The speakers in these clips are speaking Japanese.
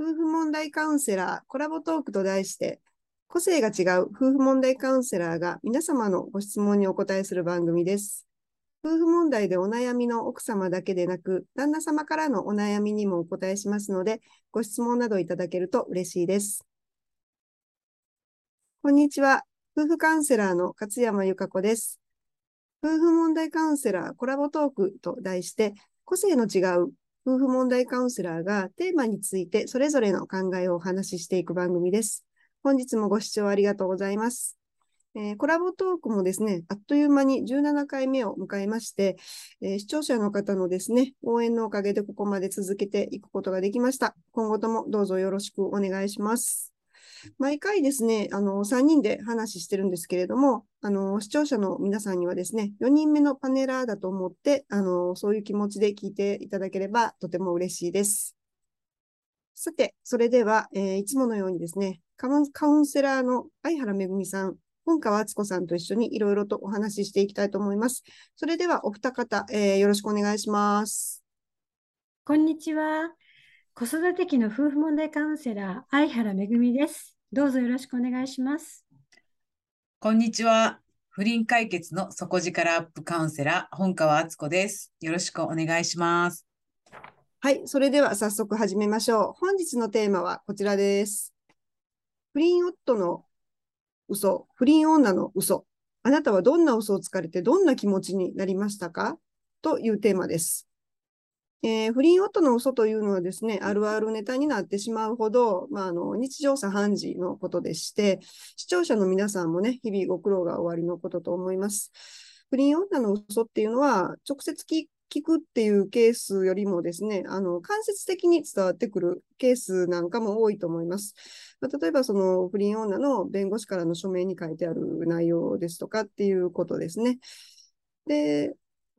夫婦問題カウンセラーコラボトークと題して、個性が違う夫婦問題カウンセラーが皆様のご質問にお答えする番組です。夫婦問題でお悩みの奥様だけでなく、旦那様からのお悩みにもお答えしますので、ご質問などいただけると嬉しいです。こんにちは。夫婦カウンセラーの勝山由香子です。夫婦問題カウンセラーコラボトークと題して、個性の違う夫婦問題カウンセラーがテーマについてそれぞれの考えをお話ししていく番組です。本日もご視聴ありがとうございます。えー、コラボトークもですね、あっという間に17回目を迎えまして、えー、視聴者の方のですね、応援のおかげでここまで続けていくことができました。今後ともどうぞよろしくお願いします。毎回ですね、あの、3人で話してるんですけれども、あの、視聴者の皆さんにはですね、4人目のパネラーだと思って、あの、そういう気持ちで聞いていただければとても嬉しいです。さて、それでは、えー、いつものようにですね、カウンセラーの相原めぐみさん、本川敦子さんと一緒にいろいろとお話ししていきたいと思います。それではお二方、えー、よろしくお願いします。こんにちは。子育て期の夫婦問題カウンセラー、相原めぐみです。どうぞよろしくお願いします。こんにちは。不倫解決の底力アップカウンセラー、本川敦子です。よろしくお願いします。はい、それでは早速始めましょう。本日のテーマはこちらです。不倫夫の嘘、不倫女の嘘。あなたはどんな嘘をつかれてどんな気持ちになりましたか？というテーマです。えー、不倫夫の嘘というのはですね、あるあるネタになってしまうほど、まあ、あの日常茶飯事のことでして、視聴者の皆さんもね、日々ご苦労が終わりのことと思います。不倫女の嘘っていうのは、直接聞くっていうケースよりもですね、あの間接的に伝わってくるケースなんかも多いと思います。まあ、例えば、その不倫女の弁護士からの署名に書いてある内容ですとかっていうことですね。で、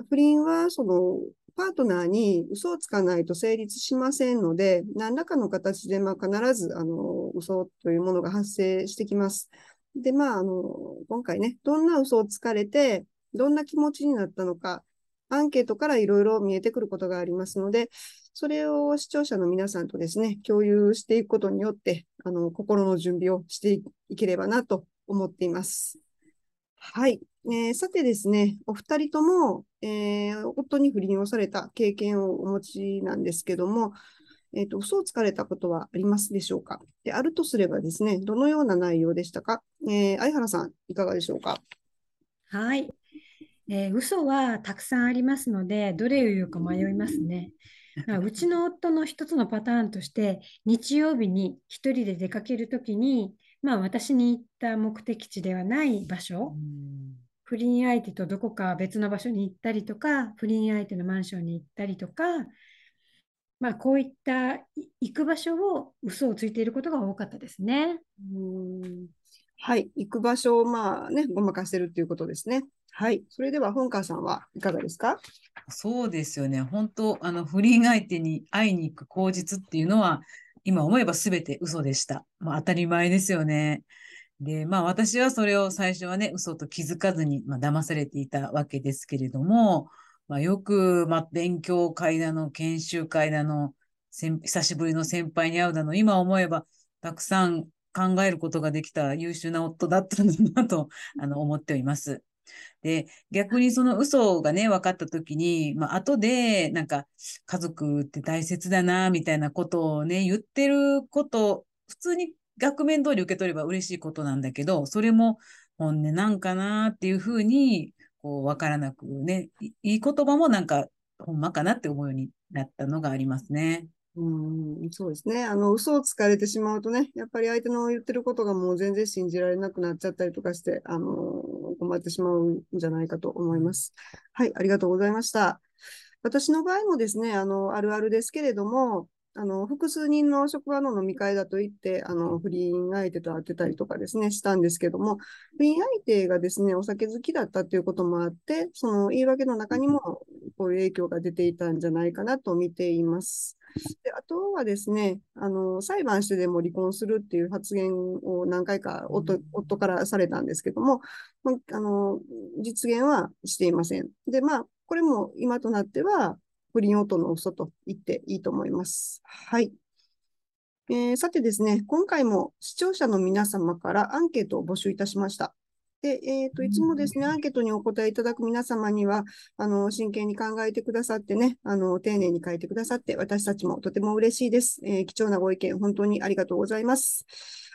不倫はそのパートナーに嘘をつかないと成立しませんので、何らかの形でまあ必ずあの嘘というものが発生してきます。で、まあ、あの今回ね、どんな嘘をつかれて、どんな気持ちになったのか、アンケートからいろいろ見えてくることがありますので、それを視聴者の皆さんとですね、共有していくことによって、あの心の準備をしていければなと思っています。はい。えー、さてですね、お二人とも、えー、夫に不倫をされた経験をお持ちなんですけども、えっ、ー、と、嘘をつかれたことはありますでしょうか？で、あるとすればですね、どのような内容でしたか？えー、相原さん、いかがでしょうか？はい。えー、嘘はたくさんありますので、どれを言うか迷いますね。うちの夫の一つのパターンとして、日曜日に一人で出かけるときに、まあ、私に行った目的地ではない場所、不倫相手とどこか別の場所に行ったりとか、不倫相手のマンションに行ったりとか、まあ、こういった行く場所を嘘をついていることが多かったですね。うんはい、行く場所をまあね、ごまかしてるっていうことですね。はい、それでは本川さんはいかがですか？そうですよね。本当、あの不倫相手に会いに行く口実っていうのは、今思えば全て嘘でした。まあ、当たり前ですよね。で、まあ私はそれを最初はね、嘘と気づかずに、まあ、騙されていたわけですけれども、まあ、よく、まあ、勉強会だの、研修会だの、久しぶりの先輩に会うだの、今思えばたくさん考えることができた優秀な夫だったんだなとあの思っております。で、逆にその嘘がね、分かった時に、まあ、後で、なんか、家族って大切だな、みたいなことをね、言ってること、普通に額面通り受け取れば嬉しいことなんだけど、それも本音なんかなっていうふうに、こう、分からなくね、いい言葉もなんか、ほんまかなって思うようになったのがありますね。うん、そうですね。あの、嘘をつかれてしまうとね、やっぱり相手の言ってることがもう全然信じられなくなっちゃったりとかして、あの、困ってしまうんじゃないかと思います。はい、ありがとうございました。私の場合もですね、あの、あるあるですけれども、あの、複数人の職場の飲み会だと言って、あの、不倫相手と会ってたりとかですね、したんですけども、不倫相手がですね、お酒好きだったということもあって、その言い訳の中にも、こういう影響が出ていたんじゃないかなと見ています。であとはですね、あの、裁判してでも離婚するっていう発言を何回か夫夫からされたんですけども、あの、実現はしていません。で、まあ、これも今となっては、不倫夫の嘘と言っていいと思います。はい。えーさてですね、今回も視聴者の皆様からアンケートを募集いたしました。で、えっと、いつもですね、アンケートにお答えいただく皆様には、あの、真剣に考えてくださってね、あの、丁寧に書いてくださって、私たちもとても嬉しいです。えー貴重なご意見、本当にありがとうございます。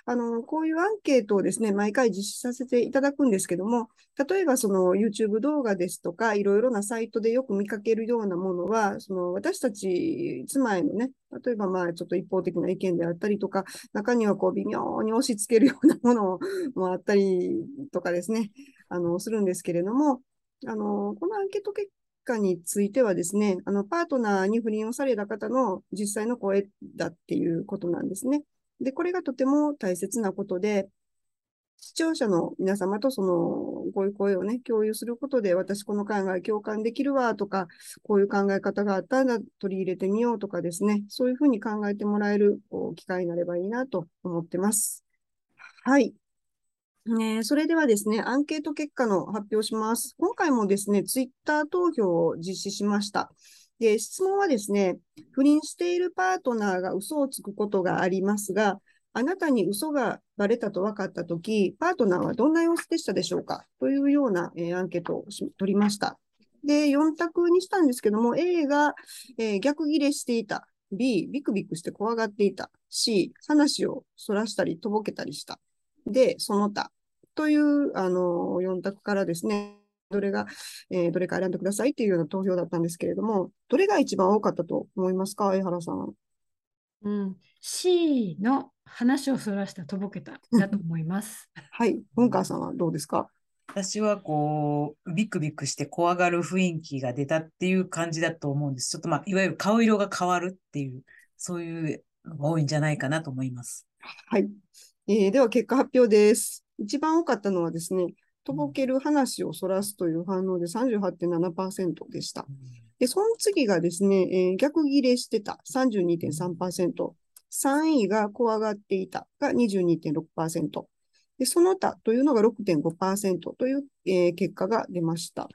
あの、こういうアンケートをですね、毎回実施させていただくんですけども、例えばその YouTube 動画ですとか、いろいろなサイトでよく見かけるようなものは、その私たち妻へのね、例えばまあちょっと一方的な意見であったりとか、中にはこう微妙に押し付けるようなものもあったりとかですね、あの、するんですけれども、あの、このアンケート結果についてはですね、あの、パートナーに不倫をされた方の実際の声だっていうことなんですね。で、これがとても大切なことで、視聴者の皆様とその、こうい声をね、共有することで、私この考え共感できるわとか、こういう考え方があったら取り入れてみようとかですね、そういうふうに考えてもらえる機会になればいいなと思ってます。はい。えーそれではですね、アンケート結果の発表します。今回もですね、ツイッター投票を実施しました。で、質問はですね、不倫しているパートナーが嘘をつくことがありますが、あなたに嘘がバレたと分かったとき、パートナーはどんな様子でしたでしょうか？というような、えーアンケートを取りました。で、4択にしたんですけども、A が、えー逆ギレしていた。B、ビクビクして怖がっていた。C、話をそらしたり、とぼけたりした。で、その他。という、あの、4択からですね、どれが、えーどれか選んでくださいっていうような投票だったんですけれども、どれが一番多かったと思いますか、江原さん。うん、C の話をそらしたとぼけただと思います。はい。本川さん。はどうですか私はこう、ビクビクして怖がる雰囲気が出たっていう感じだと思うん。です。ちょっとまあ、いわゆる顔色が変わるっていう、そういうのが多いん。じゃないかなと思います。はい。えーでは結果発表です。一番多かったのはですね、とぼける話をそらすという反応で38.7%でした。で、その次がですね、えー逆ギレしてた。32.3%、3位が怖がっていた。が22.6%、で、その他というのが6.5%という、えー結果が出ました。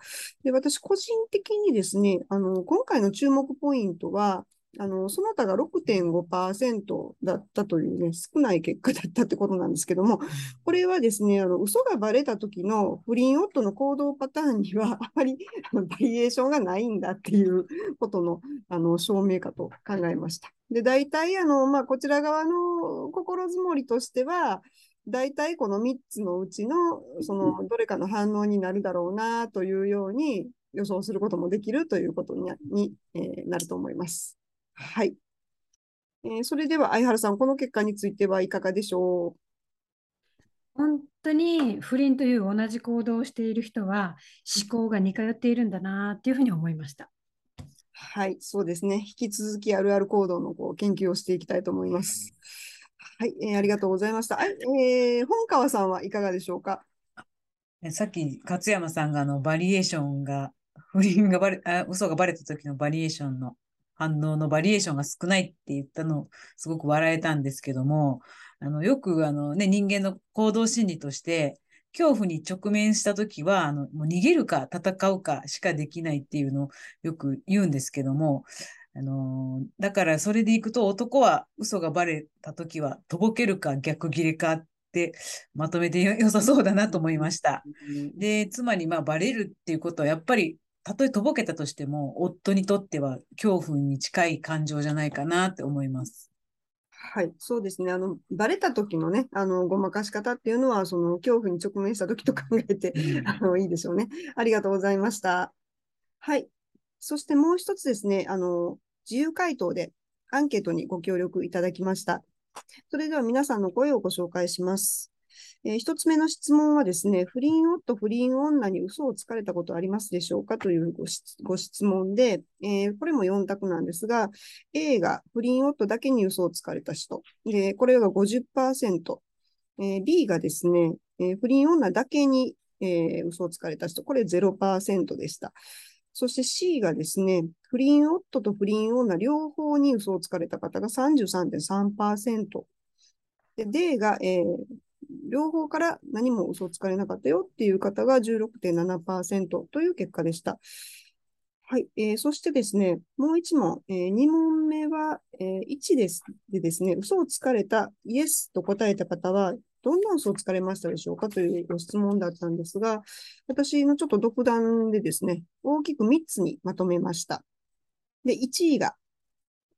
で、私個人的にですね、あの、今回の注目ポイントは、あの、その他が6.5%だったというね、少ない結果だったってことなんですけども、これはですね、あの、嘘がバレた時の不倫夫の行動パターンには、あまりバリエーションがないんだっていうことの、あの、証明かと考えました。で、大体、あの、まあ、こちら側の心づもりとしては、大体この3つのうちの、その、どれかの反応になるだろうな、というように予想することもできるということに、えーなると思います。はい。えーそれでは、相原さん、この結果についてはいかがでしょ本当に不倫という同じ行動をしている人は思考が似通っているんだなっていうふうに思いました。うはい、そうですね。引き続きあるある行動のこう研究をしていきたいと思います。はい、えーありがとうございました。はい、えー本川さんはいかがでしょうか？ねさっき勝山さんがあのバリエーションが、不倫がバレ、あ、嘘がバレた時のバリエーションの反応のバリエーションが少ないって言ったの、すごく笑えたんですけども、あの、よくあのね、人間の行動心理として、恐怖に直面した時は、あの、もう逃げるか戦うかしかできないっていうのをよく言うんですけども、あのだからそれでいくと男は嘘がバレた時はとぼけるか逆ギレかってまとめてよ良さそうだなと思いました。で、つまりまあバレるっていうことはやっぱりたとえとぼけたとしても夫にとっては恐怖に近い感情じゃないかなって思います。はい、そうですね。あの、バレた時のね、あの、ごまかし方っていうのは、その、恐怖に直面した時と考えて、あの、いいでしょうね。ありがとうございました。はい。そしてもう一つですね、あの、自由回答でアンケートにご協力いただきました。それでは皆さんの声をご紹介します。えー一つ目の質問はですね、不倫夫、不倫女に嘘をつかれたことありますでしょうかというご質問で、えーこれも4択なんですが、A が不倫夫だけに嘘をつかれた人。で、これが50%。えー B がですね、え不倫女だけに、えー嘘をつかれた人。これ0%でした。そして C がですね、不倫夫と不倫女両方に嘘をつかれた方が33.3%。で、D が、えー両方から何も嘘をつかれなかったよっていう方が16.7%という結果でした。はい。えーそしてですね、もう一問、え2問目は、えー1です。でですね、嘘をつかれた、イエスと答えた方は、どんな嘘をつかれましたでしょうかというご質問だったんですが、私のちょっと独断でですね、大きく3つにまとめました。で、1位が、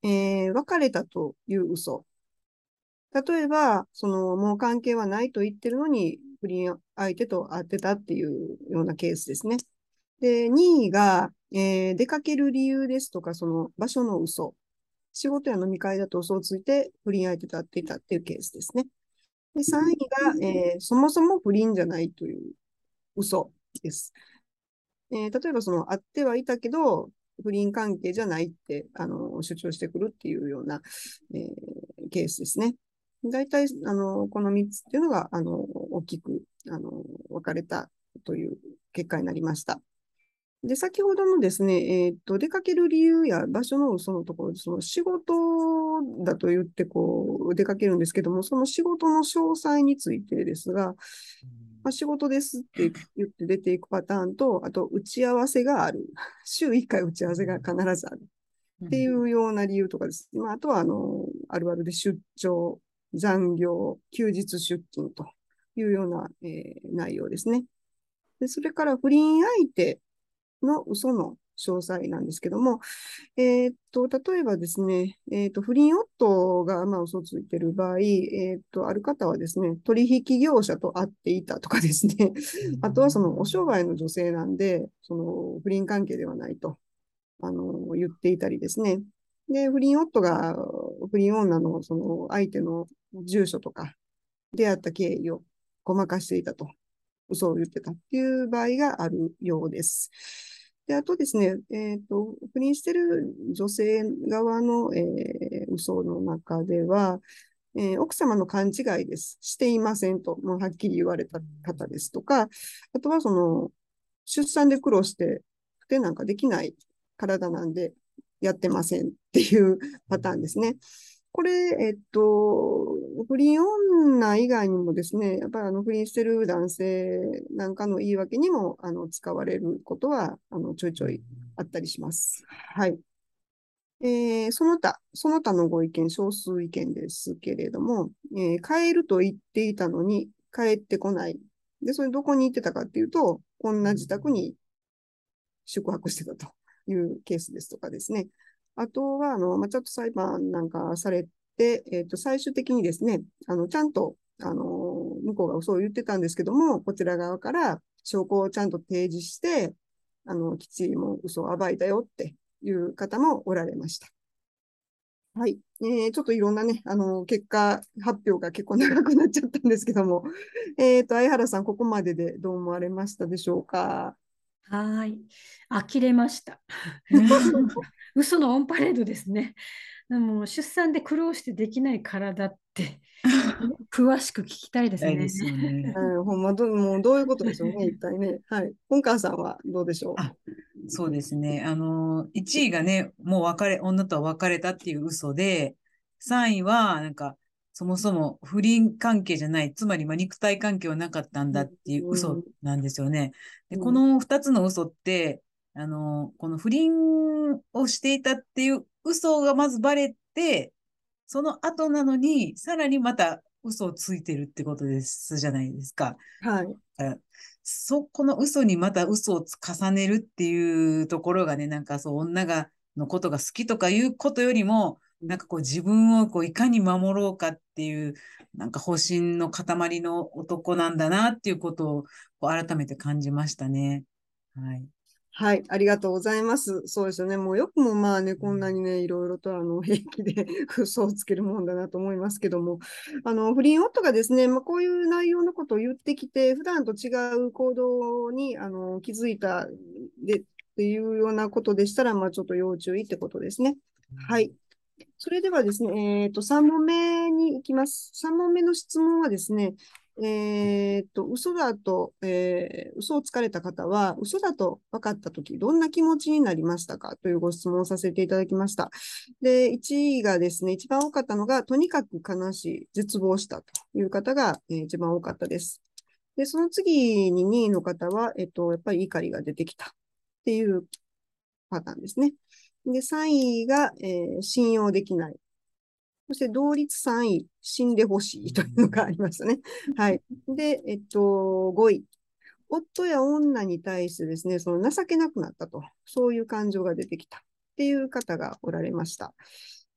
えー別れたという嘘。例えば、その、もう関係はないと言ってるのに、不倫相手と会ってたっていうようなケースですね。で、2位が、えー出かける理由ですとか、その場所の嘘。仕事や飲み会だと嘘をついて不倫相手と会っていたっていうケースですね。で、3位が、えーそもそも不倫じゃないという嘘です。えー例えばその会ってはいたけど、不倫関係じゃないって、あの、主張してくるっていうような、えーケースですね。大体、あの、この3つっていうのが、あの、大きく、あの、分かれたという結果になりました。で、先ほどのですね、えーっと、出かける理由や場所の嘘のところで、その仕事だと言って、こう、出かけるんですけども、その仕事の詳細についてですが、まあ、仕事ですって言って出ていくパターンと、あと、打ち合わせがある。週1回打ち合わせが必ずある。っていうような理由とかです。まあ、あとは、あの、あるあるで出張、残業、休日出勤というような、えー内容ですね。で、それから不倫相手の嘘の詳細なんですけども、えーっと、例えばですね、えーっと、不倫夫が、まあ、嘘ついてる場合、えーっと、ある方はですね、取引業者と会っていたとかですね、あとはそのお商売の女性なんで、その不倫関係ではないと、あの、言っていたりですね。で、不倫夫が不倫女のその相手の住所とか、出会った経緯をごまかしていたと、嘘を言ってたっていう場合があるようです。で、あとですね、えっと、不倫してる女性側の、えー嘘の中では、えー奥様の勘違いです。していませんと、もうはっきり言われた方ですとか、あとはその、出産で苦労して、不定なんかできない体なんでやってませんっていうパターンですね。これ、えっと、不倫女以外にもですね、やっぱりあの不倫してる男性なんかの言い訳にもあの使われることはあのちょいちょいあったりします。はい。えーその他、その他のご意見、少数意見ですけれども、えー帰ると言っていたのに帰ってこない。で、それどこに行ってたかっていうと、こんな自宅に宿泊してたというケースですとかですね。あとは、あの、まあ、ちょっと裁判なんかされて、えっと、最終的にですね、あの、ちゃんと、あの、向こうが嘘を言ってたんですけども、こちら側から証拠をちゃんと提示して、あの、きっちりも嘘を暴いたよっていう方もおられました。はい。えーちょっといろんなね、あの、結果発表が結構長くなっちゃったんですけども、えっと、相原さん、ここまででどう思われましたでしょうか？はーい。呆れました。嘘のオンパレードですね。でも出産で苦労してできない体って詳しく聞きたいですね。ですよね。はい、ほんまど、もうどういうことでしょうね、一体ね。はい。本川さんはどうでしょう？あそうですね。あの、1位がね、もう別れ、女とは別れたっていう嘘で、3位は、なんか、そもそも不倫関係じゃない、つまりまあ肉体関係はなかったんだっていう嘘なんですよね。で、うんこの2つの嘘って、あの、この不倫をしていたっていう嘘がまずバレて、その後なのに、さらにまた嘘をついてるってことですじゃないですか。はい。そこの嘘にまた嘘を重ねるっていうところがね、なんかそう、女が、のことが好きとかいうことよりも、なんかこう自分をこういかに守ろうかっていう、なんか方針の塊の男なんだなっていうことをこう改めて感じましたね。はい。はい、ありがとうございます。そうですよね。もうよくもまあね、こんなにね、いろいろとあの 平気で 嘘をつけるもんだなと思いますけども、あの不倫夫がですね、まあ、こういう内容のことを言ってきて、普段と違う行動にあの気づいたでっていうようなことでしたら、まあ、ちょっと要注意ってことですね。はい。それではですね、えっと、3問目に行きます。3問目の質問はですね、えっと、嘘だと、えー嘘をつかれた方は、嘘だと分かったとき、どんな気持ちになりましたか？というご質問をさせていただきました。で、1位がですね、一番多かったのが、とにかく悲しい、絶望したという方が、えー一番多かったです。で、その次に2位の方は、えっと、やっぱり怒りが出てきたっていうパターンですね。で、3位が、えー信用できない。そして同率3位、死んでほしいというのがありましたね。はい。で、えっと、5位。夫や女に対してですね、その情けなくなったと、そういう感情が出てきたっていう方がおられました。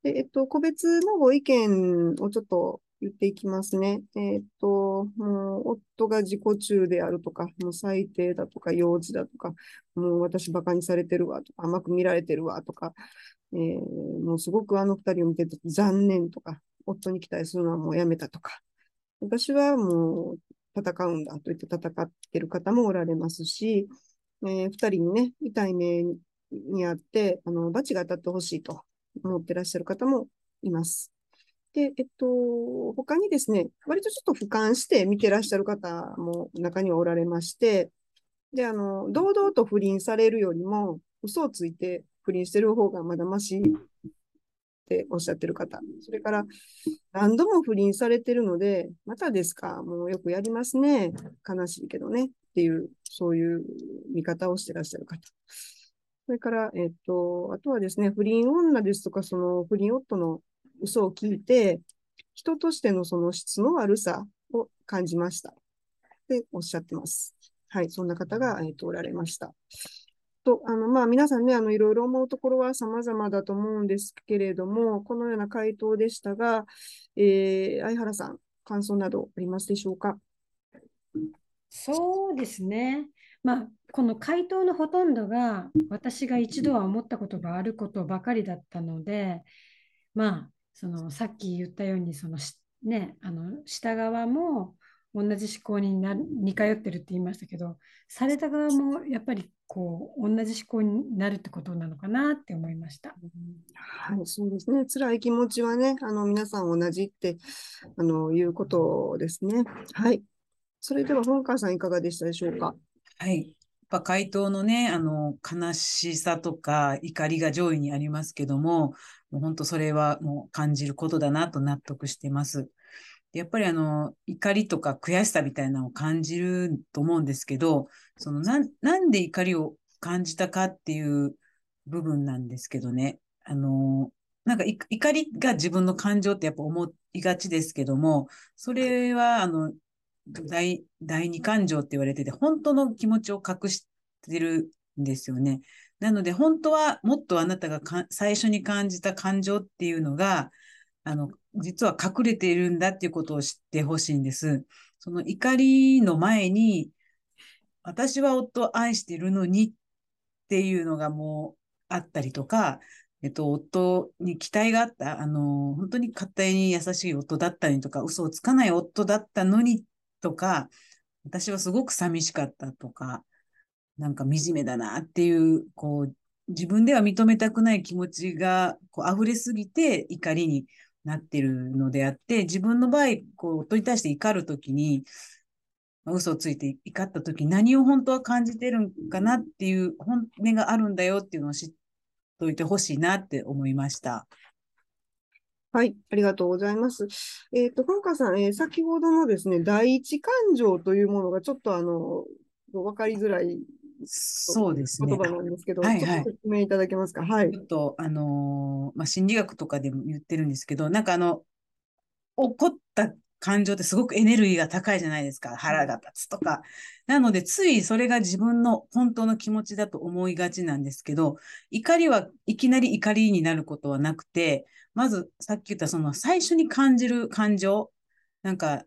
で、えっと、個別のご意見をちょっと言っていきますね。えっと、もう、夫が自己中であるとか、もう最低だとか、幼稚だとか、もう私バカにされてるわとか、甘く見られてるわとか、えーもうすごくあの二人を見てて残念とか、夫に期待するのはもうやめたとか、私はもう戦うんだと言って戦ってる方もおられますし、えー人にね、痛い目にあって、あの、罰が当たってほしいと思ってらっしゃる方もいます。で、えっと、他にですね、割とちょっと俯瞰して見てらっしゃる方も中にはおられまして、で、あの、堂々と不倫されるよりも、嘘をついて不倫してる方がまだましっておっしゃってる方。それから、何度も不倫されてるので、またですか、もうよくやりますね。悲しいけどね。っていう、そういう見方をしてらっしゃる方。それから、えっと、あとはですね、不倫女ですとか、その不倫夫の嘘を聞いて、人としてのその質の悪さを感じました。っておっしゃってます。はい、そんな方が、えっと、おられました。と、あの、まあ、皆さんね、あの、いろいろ思うところは様々だと思うんですけれども、このような回答でしたが、えー、相原さん、感想などありますでしょうか？そうですね。まあ、この回答のほとんどが私が一度は思ったことがあることばかりだったので、まあ、そのさっき言ったようにそのし、ね、あの下側も同じ思考にな似通ってるって言いましたけど、された側もやっぱりこう同じ思考になるってことなのかなって思いました。はい、そうですね。辛い気持ちはね、あの、皆さん同じって、あの、いうことですね。はい。それでは、本川さんいかがでしたでしょうか？はい。やっぱ回答のね、あの、悲しさとか怒りが上位にありますけども、もう本当それはもう感じることだなと納得してます。やっぱりあの、怒りとか悔しさみたいなのを感じると思うんですけど、そのな、なんで怒りを感じたかっていう部分なんですけどね。あの、なんか怒りが自分の感情ってやっぱ思いがちですけども、それはあの、第、第二感情って言われてて、本当の気持ちを隠してるんですよね。なので、本当はもっとあなたが最初に感じた感情っていうのが、あの、実は隠れているんだっていうことを知ってほしいんです。その怒りの前に、私は夫を愛しているのにっていうのがもうあったりとか、えっと、夫に期待があった、あの、本当に家庭に優しい夫だったりとか、嘘をつかない夫だったのにとか、私はすごく寂しかったとか、なんか惨めだなっていう、こう、自分では認めたくない気持ちがこう溢れすぎて怒りになってるのであって、自分の場合、こう、夫に対して怒るときに、まあ嘘をついて怒ったとき、何を本当は感じてるんかなっていう本音があるんだよっていうのを知っといてほしいなって思いました。はい、ありがとうございます。えっと、本川さん、えー先ほどのですね、第一感情というものがちょっとあの、わかりづらいそうですね。言葉なんですけど、はいはいちょっと説明いただけますか？はいち。ょっと、あのーまあ、心理学とかでも言ってるんですけど、なんかあの、怒った感情ってすごくエネルギーが高いじゃないですか。腹が立つとか。なので、ついそれが自分の本当の気持ちだと思いがちなんですけど、怒りはいきなり怒りになることはなくて、まずさっき言ったその最初に感じる感情、なんか、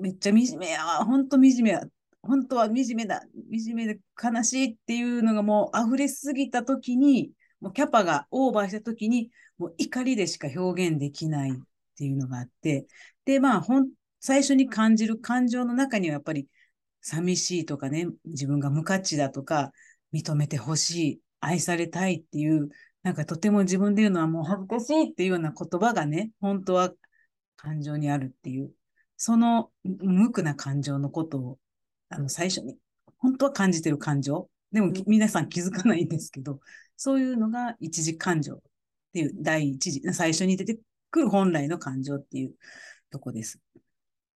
めっちゃ惨めやわ、本当惨めや、本当は惨めだ、惨めで悲しいっていうのがもう溢れすぎたときに、もうキャパがオーバーしたときに、もう怒りでしか表現できないっていうのがあって、で、まあ、ほん、最初に感じる感情の中にはやっぱり寂しいとかね、自分が無価値だとか、認めてほしい、愛されたいっていう、なんかとても自分で言うのはもう恥ずかしいっていうような言葉がね、本当は感情にあるっていう、その無垢な感情のことを、あの、最初に、本当は感じてる感情。でも、うん皆さん気づかないんですけど、そういうのが一次感情っていう、第一次、最初に出てくる本来の感情っていうとこです。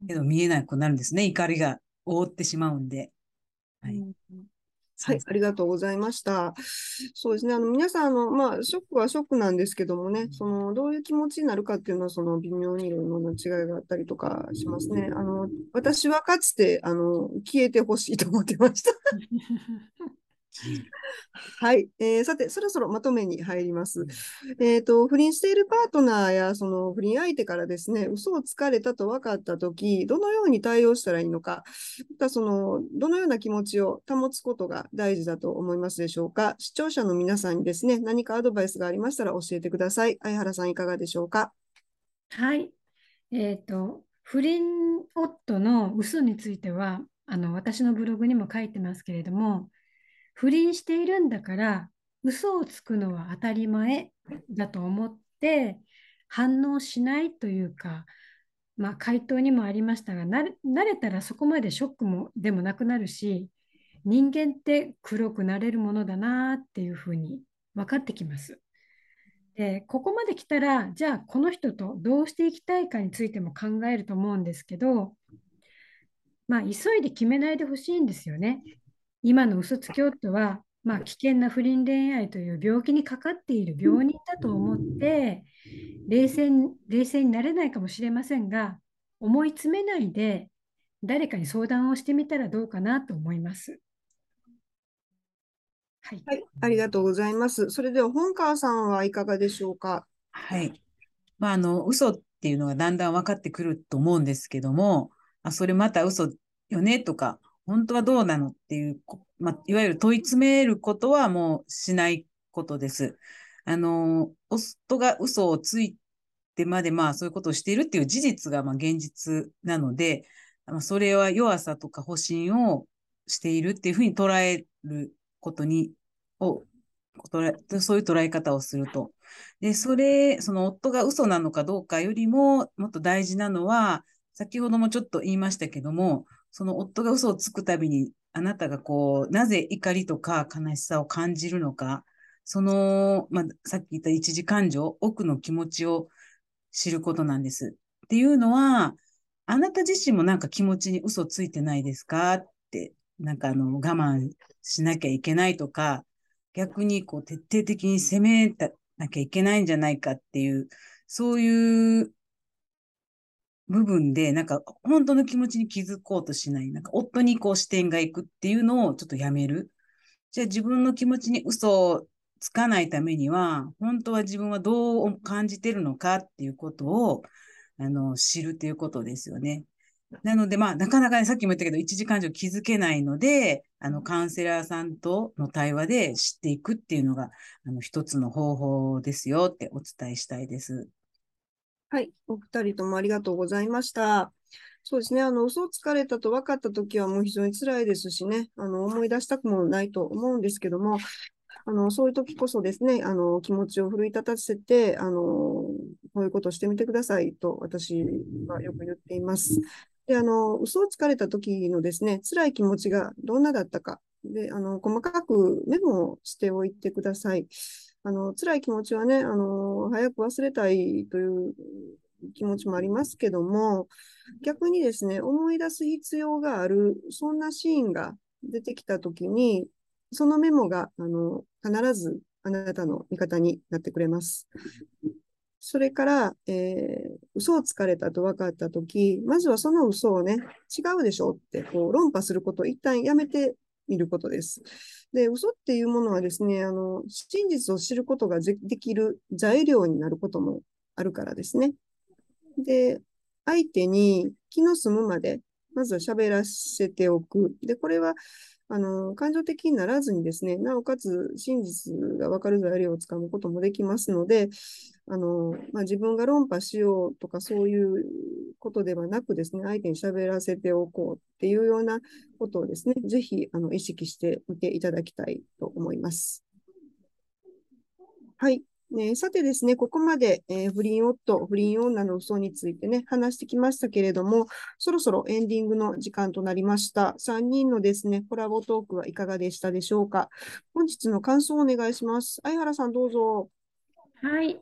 けど見えなくなるんですね。怒りが覆ってしまうんで。はい。うんはい、ありがとうございました。そうですね、あの皆さんあの、まあ、ショックはショックなんですけどもね、そのどういう気持ちになるかっていうのは、その微妙にいろいろな違いがあったりとかしますね。あの私はかつてあの消えてほしいと思ってました。はい、えーさて、そろそろまとめに入ります。えーと、不倫しているパートナーやその不倫相手からですね、嘘をつかれたと分かったとき、どのように対応したらいいのか、またその、どのような気持ちを保つことが大事だと思いますでしょうか。視聴者の皆さんにですね、何かアドバイスがありましたら教えてください。相原さん、いかがでしょうか？はい。えっと、不倫夫の嘘については、あの、私のブログにも書いてますけれども、不倫しているんだから、嘘をつくのは当たり前だと思って、反応しないというか、まあ、回答にもありましたが、慣れたらそこまでショックもでもなくなるし、人間って黒くなれるものだなっていうふうに分かってきます。で、ここまで来たら、じゃあこの人とどうしていきたいかについても考えると思うんですけど、まあ、急いで決めないでほしいんですよね。今の嘘つき夫は、まあ、危険な不倫恋愛という病気にかかっている病人だと思って、冷静に、冷静になれないかもしれませんが、思い詰めないで、誰かに相談をしてみたらどうかなと思います。はい。はい、ありがとうございます。それでは本川さんはいかがでしょうか？はい。まあ、あの、嘘っていうのがだんだん分かってくると思うんですけども、あ、それまた嘘よねとか、本当はどうなのっていう、まあ、いわゆる問い詰めることはもうしないことです。あの、夫が嘘をついてまで、まあ、そういうことをしているっていう事実が、まあ、現実なので、まあ、それは弱さとか保身をしているっていうふうに捉えることに、を、そういう捉え方をすると。で、それ、その夫が嘘なのかどうかよりも、もっと大事なのは、先ほどもちょっと言いましたけども、その夫が嘘をつくたびに、あなたがこう、なぜ怒りとか悲しさを感じるのか、その、まあ、さっき言った一時感情、奥の気持ちを知ることなんです。っていうのは、あなた自身もなんか気持ちに嘘ついてないですか？って、なんかあの、我慢しなきゃいけないとか、逆にこう、徹底的に責めなきゃいけないんじゃないかっていう、そういう部分で、なんか本当の気持ちに気づこうとしない。なんか夫にこう視点がいくっていうのをちょっとやめる。じゃあ自分の気持ちに嘘をつかないためには、本当は自分はどう感じてるのかっていうことを、あの、知るっていうことですよね。なので、まあ、なかなかね、さっきも言ったけど、一時感情気づけないので、あの、カウンセラーさんとの対話で知っていくっていうのが、あの、一つの方法ですよってお伝えしたいです。はい、お二人ともありがとうございました。そうですね、あの、嘘をつかれたと分かったときはもう非常に辛いですしね、あの、思い出したくもないと思うんですけども、あの、そういう時こそですね、あの、気持ちを奮い立たせて、あの、こういうことをしてみてくださいと私はよく言っています。で、あの、嘘をつかれた時のですね、辛い気持ちがどんなだったか、で、あの、細かくメモをしておいてください。あの、辛い気持ちはね、あの、早く忘れたいという気持ちもありますけども、逆にですね、思い出す必要がある、そんなシーンが出てきたときに、そのメモが、あの、必ずあなたの味方になってくれます。それから、えー、嘘をつかれたと分かったとき、まずはその嘘をね、違うでしょって、こう、論破することを一旦やめてみることです。で、嘘っていうものはですね、あの、真実を知ることができる材料になることもあるからですね。で、相手に気の済むまで、まずは喋らせておく。で、これは、あの、感情的にならずにですね、なおかつ真実がわかる材料をつかむこともできますので、あの、まあ、自分が論破しようとかそういうことではなくですね、相手に喋らせておこうっていうようなことをですね、ぜひ、あの、意識してみていただきたいと思います。はい。ね、さてですね、ここまで、えー、不倫夫、不倫女の嘘についてね、話してきましたけれども、そろそろエンディングの時間となりました。3人のですね、コラボトークはいかがでしたでしょうか。本日の感想をお願いします。相原さん、どうぞ。はい。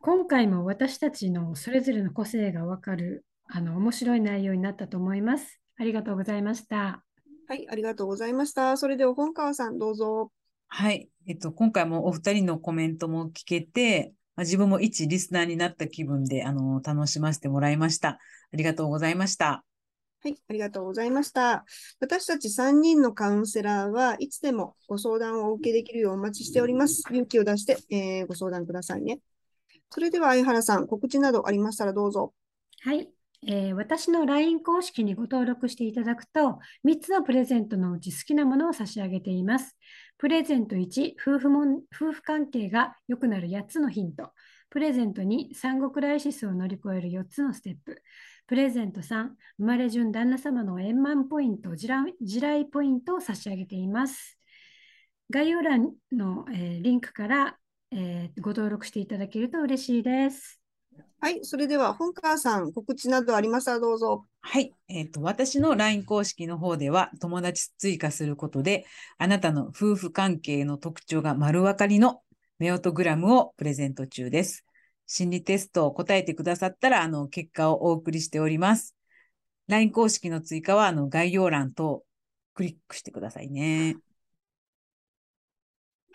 今回も私たちのそれぞれの個性がわかる、あの、面白い内容になったと思います。ありがとうございました。はい、ありがとうございました。それでは本川さん、どうぞ。はい。えっと、今回もお二人のコメントも聞けて、まあ、自分も一リスナーになった気分で、あの、楽しませてもらいました。ありがとうございました。はい、ありがとうございました。私たち3人のカウンセラーはいつでもご相談をお受けできるようお待ちしております。勇気を出して、えーご相談くださいね。それでは相原さん、告知などありましたらどうぞ。はい、えー私の LINE 公式にご登録していただくと、3つのプレゼントのうち好きなものを差し上げています。プレゼント1、夫婦も夫婦関係が良くなる8つのヒント。プレゼント2、産後クライシスを乗り越える4つのステップ。プレゼント3、生まれ順旦那様の円満ポイント、地雷地雷ポイントを差し上げています。概要欄の、えーリンクから、えーご登録していただけると嬉しいです。はい、それでは本川さん、告知などありましたらどうぞ。はい。えっと、私の LINE 公式の方では、友達追加することで、あなたの夫婦関係の特徴が丸分かりのメオトグラムをプレゼント中です。心理テストを答えてくださったら、あの、結果をお送りしております。LINE 公式の追加は、あの、概要欄とクリックしてくださいね。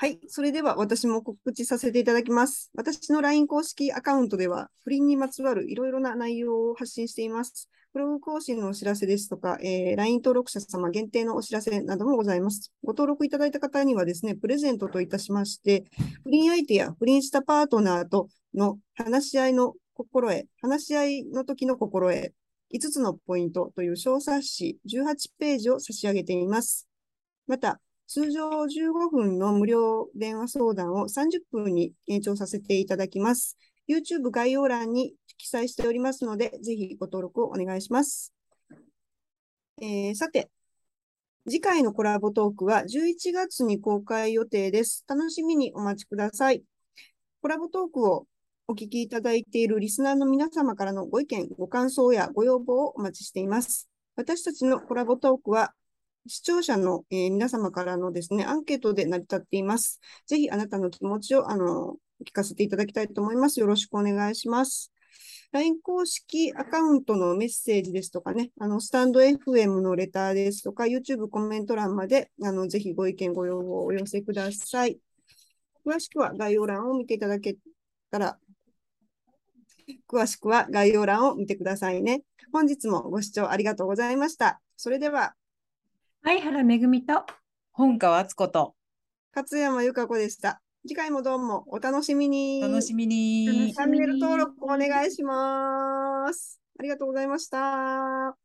はい、それでは私も告知させていただきます。私の LINE 公式アカウントでは、不倫にまつわるいろいろな内容を発信しています。ブログ更新のお知らせですとか、えー LINE 登録者様限定のお知らせなどもございます。ご登録いただいた方にはですね、プレゼントといたしまして、不倫相手や不倫したパートナーとの話し合いの心得、話し合いの時の心得、5つのポイントという小冊子18ページを差し上げています。また、通常15分の無料電話相談を30分に延長させていただきます。YouTube 概要欄に記載しておりますので、ぜひご登録をお願いします。えーさて、次回のコラボトークは11月に公開予定です。楽しみにお待ちください。コラボトークをお聞きいただいているリスナーの皆様からのご意見、ご感想やご要望をお待ちしています。私たちのコラボトークは視聴者の、えー皆様からのですね、アンケートで成り立っています。ぜひあなたの気持ちを、あの、聞かせていただきたいと思います。よろしくお願いします。LINE 公式アカウントのメッセージですとかね、あの、スタンド FM のレターですとか、YouTube コメント欄まで、あの、ぜひご意見、ご要望をお寄せください。詳しくは概要欄を見ていただけたら、詳しくは概要欄を見てくださいね。本日もご視聴ありがとうございました。それでは、相原めぐみと本川敦子と、勝山由香子でした。次回もどうもお楽しみに。楽しみ楽にし。チャンネル登録お願いします。ありがとうございました。